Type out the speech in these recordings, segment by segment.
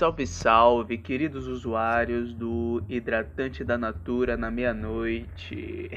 Salve, salve, queridos usuários do Hidratante da Natura na meia-noite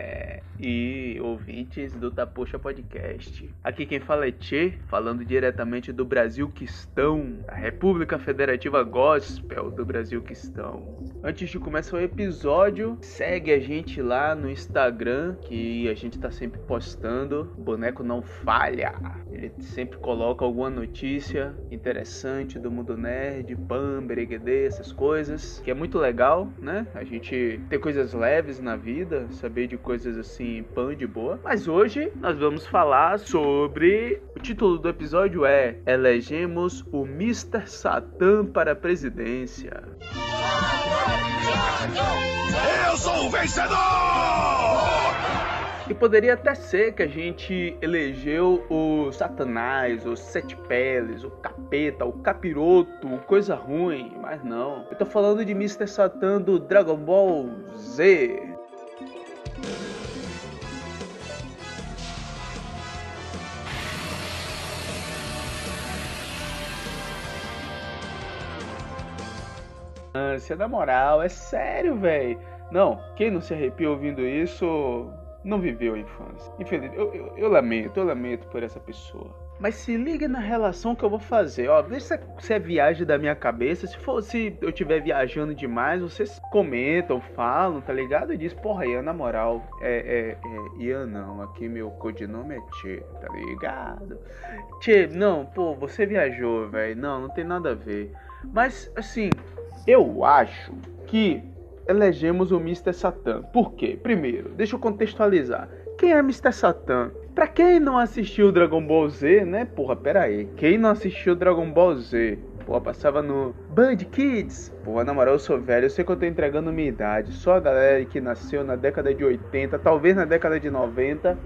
e ouvintes do Tapoxa Podcast. Aqui quem fala é Tchê, falando diretamente do Brasil Quistão, a República Federativa Gospel do Brasil Quistão. Antes de começar o episódio, segue a gente lá no Instagram, que a gente tá sempre postando. O boneco não falha, ele sempre coloca alguma notícia interessante do mundo nerd, pan, bereguedê, essas coisas, que é muito legal, né? A gente ter coisas leves na vida, saber de coisas assim, pan de boa. Mas hoje nós vamos falar sobre. O título do episódio é Elegemos o Mr. Satan para a presidência. Eu sou o vencedor! E poderia até ser que a gente elegeu o Satanás, os Sete Peles, o Capeta, o Capiroto, coisa ruim, mas não. Eu tô falando de Mr. Satan do Dragon Ball Z. Ânsia, na moral, é sério, velho. Não, quem não se arrepia ouvindo isso não viveu a infância. Infelizmente, eu, eu, eu, lamento, eu lamento por essa pessoa. Mas se liga na relação que eu vou fazer, ó. Vê se é, se é viagem da minha cabeça. Se for, se eu estiver viajando demais, vocês comentam, falam, tá ligado? E diz, porra, Ian, na moral, é, é, é Ian não, aqui meu codinome é Tchê, tá ligado? Tchê, não, pô, você viajou, velho. Não, não tem nada a ver. Mas, assim, eu acho que elegemos o Mr. Satan. Por quê? Primeiro, deixa eu contextualizar. Quem é Mr. Satan? Pra quem não assistiu Dragon Ball Z, né? Porra, pera aí. Quem não assistiu Dragon Ball Z? Porra, passava no Band Kids. Porra, na moral, eu sou velho. Eu sei que eu tô entregando minha idade. Só a galera que nasceu na década de 80, talvez na década de 90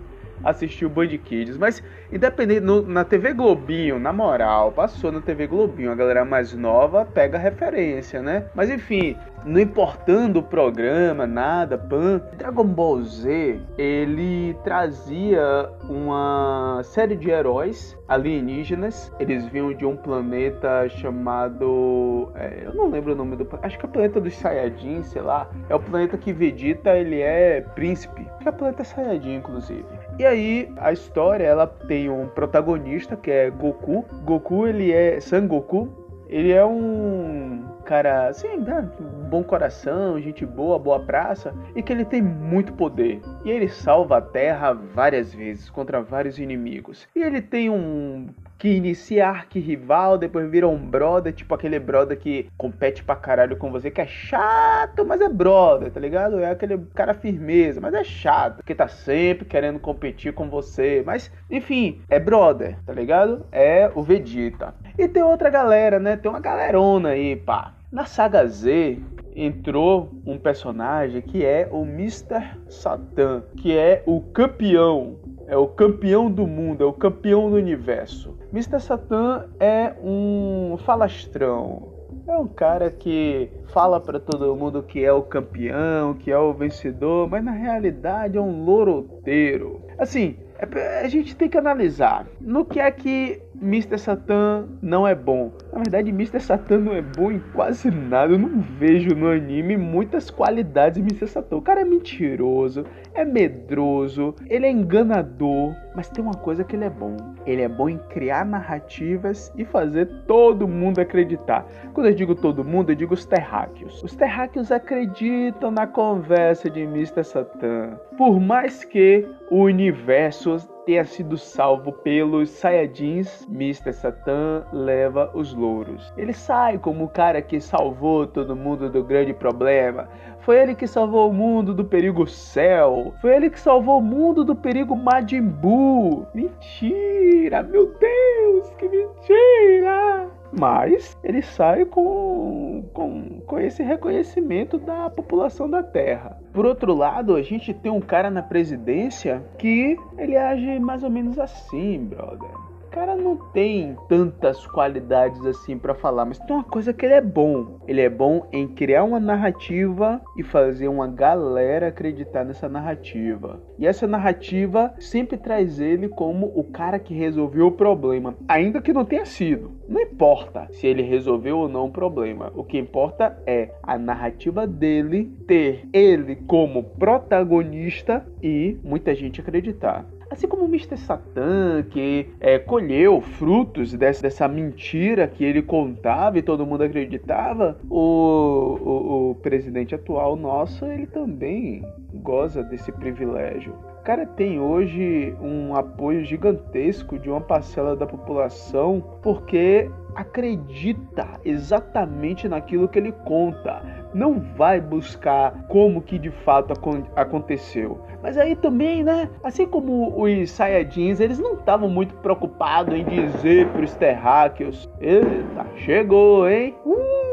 assistiu Band Kids, mas independente, no, na TV Globinho, na moral, passou na TV Globinho, a galera mais nova pega referência, né? Mas enfim, não importando o programa, nada, pan, Dragon Ball Z, ele trazia uma série de heróis alienígenas, eles vinham de um planeta chamado, é, eu não lembro o nome do acho que é o planeta dos Saiyajin, sei lá, é o planeta que Vegeta, ele é príncipe, que é o planeta Saiyajin, inclusive. E aí a história ela tem um protagonista que é Goku. Goku ele é Sangoku. Ele é um cara assim, né, bom coração, gente boa, boa praça e que ele tem muito poder. E ele salva a Terra várias vezes contra vários inimigos. E ele tem um que inicia arqui-rival, depois vira um brother, tipo aquele brother que compete pra caralho com você, que é chato, mas é brother, tá ligado? É aquele cara firmeza, mas é chato, que tá sempre querendo competir com você. Mas, enfim, é brother, tá ligado? É o Vegeta. E tem outra galera, né? Tem uma galerona aí, pá. Na saga Z, entrou um personagem que é o Mr. Satan, que é o campeão é o campeão do mundo, é o campeão do universo. Mr. Satan é um falastrão. É um cara que fala para todo mundo que é o campeão, que é o vencedor, mas na realidade é um loroteiro. Assim, é, a gente tem que analisar no que é que Mr. Satan não é bom. Na verdade, Mr. Satan não é bom em quase nada. Eu não vejo no anime muitas qualidades de Mr. Satan. O cara é mentiroso, é medroso, ele é enganador, mas tem uma coisa que ele é bom. Ele é bom em criar narrativas e fazer todo mundo acreditar. Quando eu digo todo mundo, eu digo os terráqueos. Os terráqueos acreditam na conversa de Mr. Satan. Por mais que o universo tenha sido salvo pelos Saiyajins, Mr. Satan leva os louros. Ele sai como o cara que salvou todo mundo do grande problema. Foi ele que salvou o mundo do perigo Cell. Foi ele que salvou o mundo do perigo Majin Buu. Mentira, meu Deus, que mentira! Mas ele sai com, com, com esse reconhecimento da população da Terra. Por outro lado, a gente tem um cara na presidência que ele age mais ou menos assim, brother cara não tem tantas qualidades assim para falar, mas tem uma coisa que ele é bom. Ele é bom em criar uma narrativa e fazer uma galera acreditar nessa narrativa. E essa narrativa sempre traz ele como o cara que resolveu o problema, ainda que não tenha sido. Não importa se ele resolveu ou não o problema. O que importa é a narrativa dele ter ele como protagonista e muita gente acreditar. Assim como o Mr. Satan, que é, colheu frutos dessa, dessa, mentira que ele contava e todo mundo acreditava, o, o, o presidente atual nosso, ele também goza desse privilégio. O cara tem hoje um apoio gigantesco de uma parcela da população porque acredita exatamente naquilo que ele conta. Não vai buscar como que de fato aconteceu. Mas aí também, né? Assim como os Saiyajins, eles não estavam muito preocupados em dizer para os terráqueos: Eita, chegou, hein? Uh!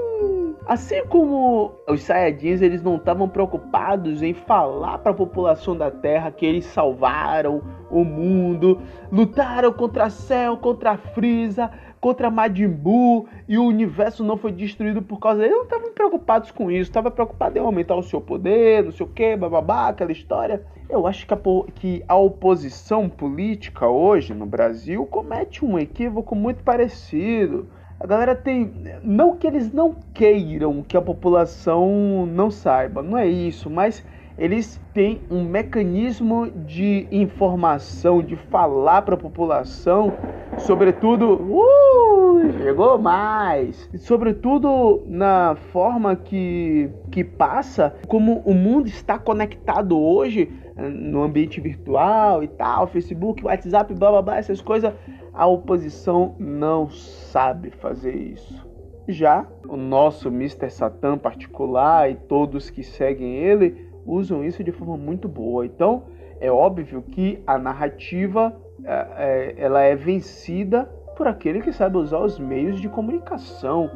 Assim como os Saiyajins, eles não estavam preocupados em falar para a população da Terra que eles salvaram o mundo, lutaram contra Cell, contra Frieza, contra Majin Buu e o universo não foi destruído por causa deles. Eles não estavam preocupados com isso, estavam preocupados em aumentar o seu poder, não sei o que, bababá, aquela história. Eu acho que a, que a oposição política hoje no Brasil comete um equívoco muito parecido. A galera tem. Não que eles não queiram que a população não saiba, não é isso, mas eles têm um mecanismo de informação, de falar para a população, sobretudo, uh, chegou mais, sobretudo na forma que, que passa, como o mundo está conectado hoje no ambiente virtual e tal, Facebook, WhatsApp, blá blá blá, essas coisas, a oposição não sabe fazer isso. Já o nosso Mr. Satan particular e todos que seguem ele usam isso de forma muito boa. Então, é óbvio que a narrativa é, é, ela é vencida por aquele que sabe usar os meios de comunicação.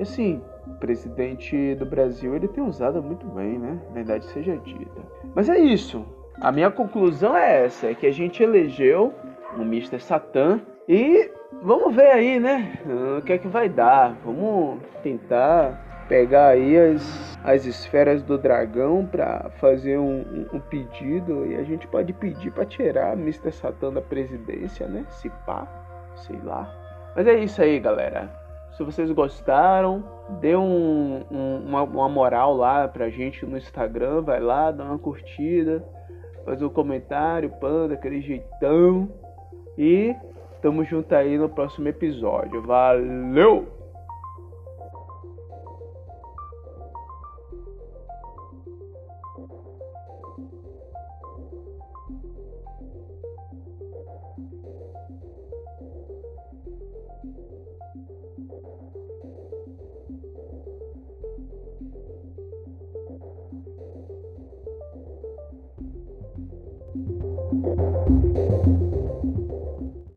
Assim, o presidente do Brasil ele tem usado muito bem, né? Verdade seja dita. Mas é isso. A minha conclusão é essa: é que a gente elegeu o Mr. Satan e vamos ver aí, né? O que é que vai dar? Vamos tentar pegar aí as, as esferas do dragão para fazer um, um, pedido e a gente pode pedir para tirar Mr. Satan da presidência, né? Se pá, sei lá. Mas é isso aí, galera. Se vocês gostaram, dê um, uma, uma moral lá pra gente no Instagram, vai lá, dá uma curtida, faz um comentário, panda, aquele jeitão. E tamo junto aí no próximo episódio. Valeu!